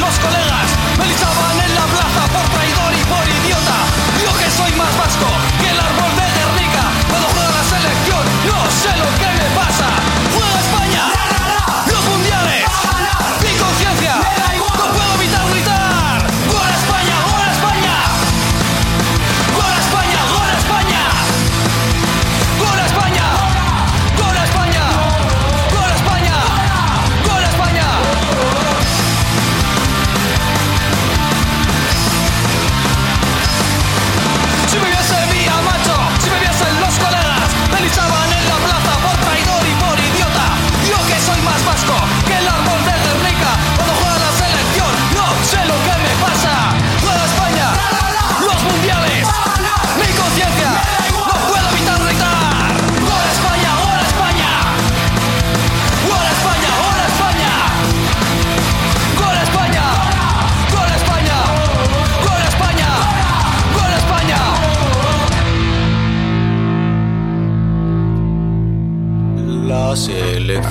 los colegas.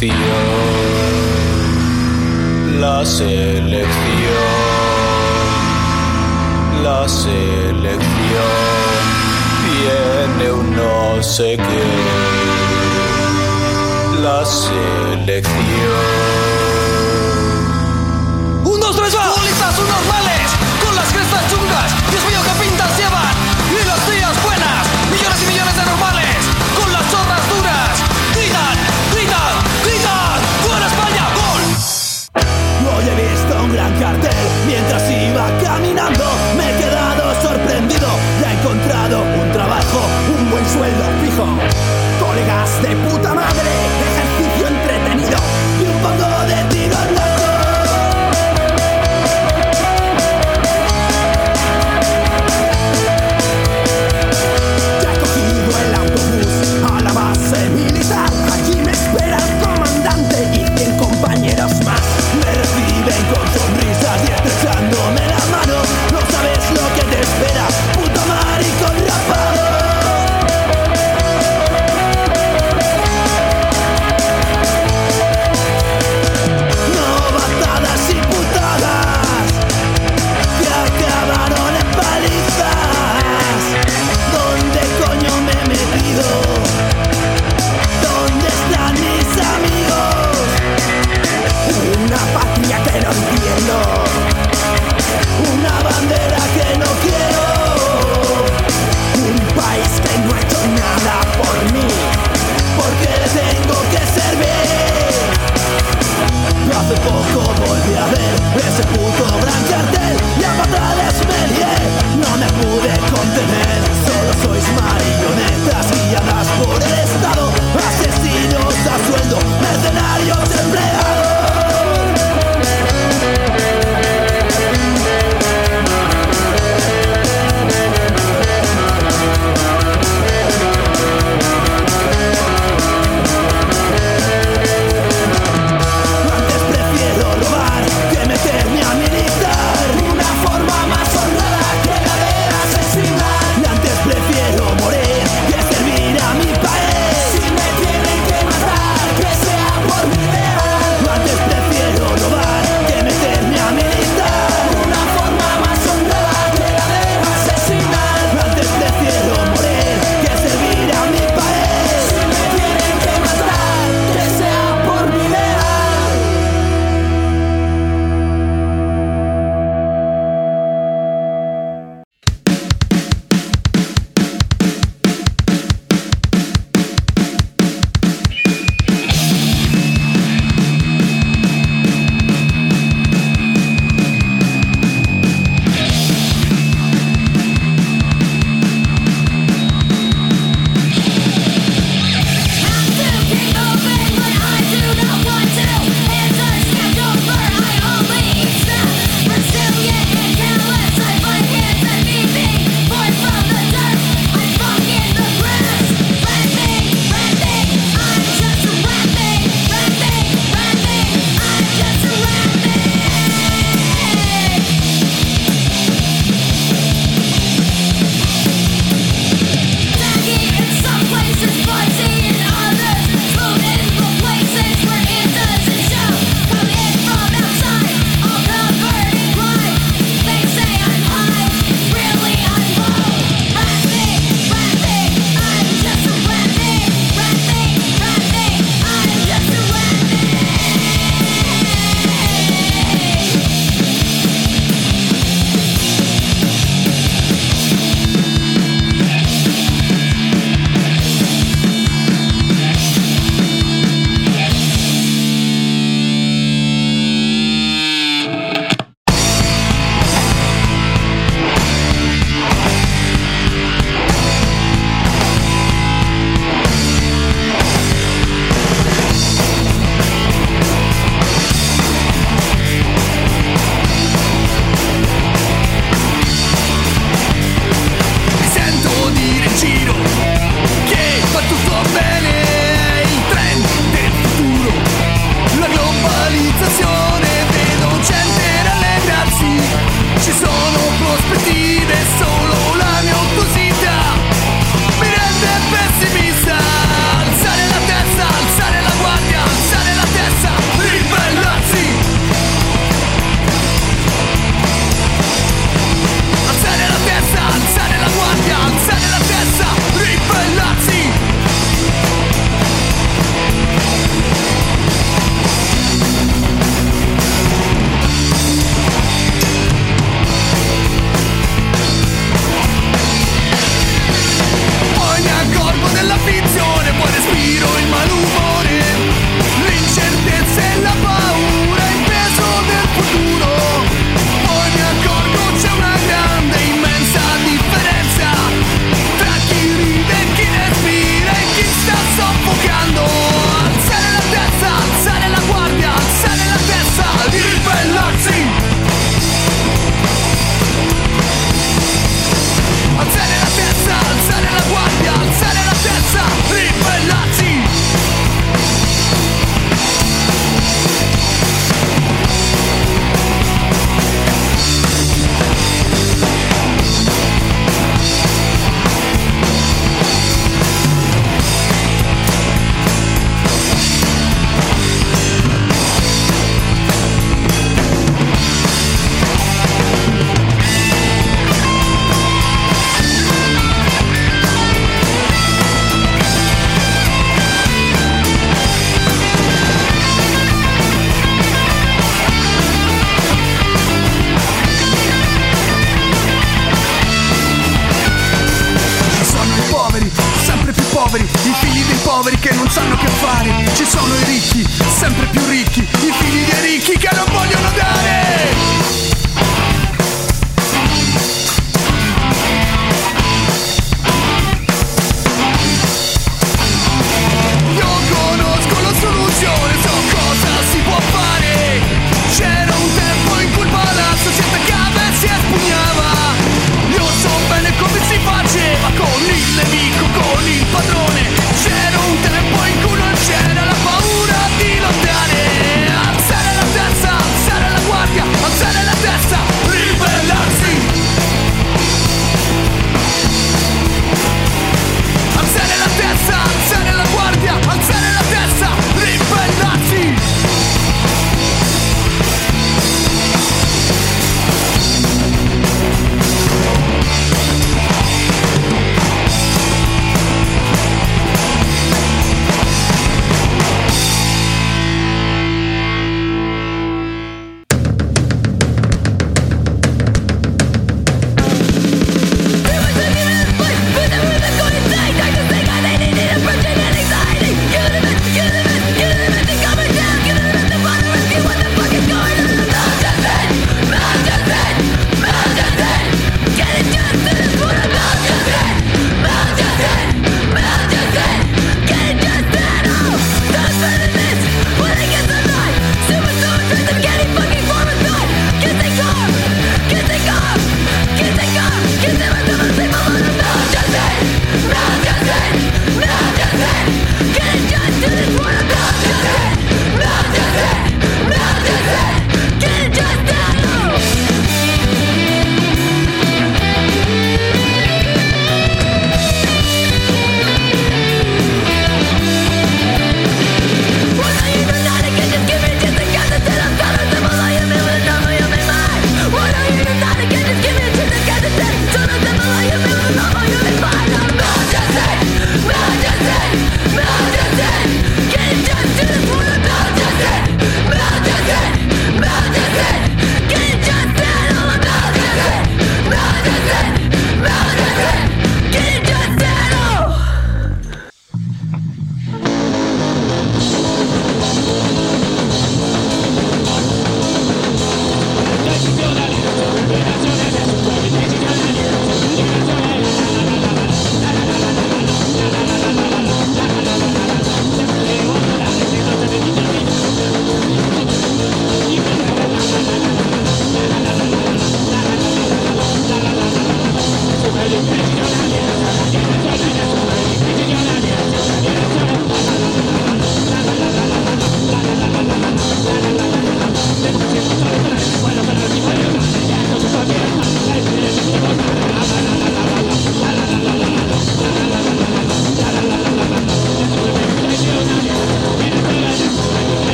selección, la selección, la selección tiene un no sé qué, la selección.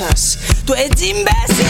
cosas. Tú eres imbécil.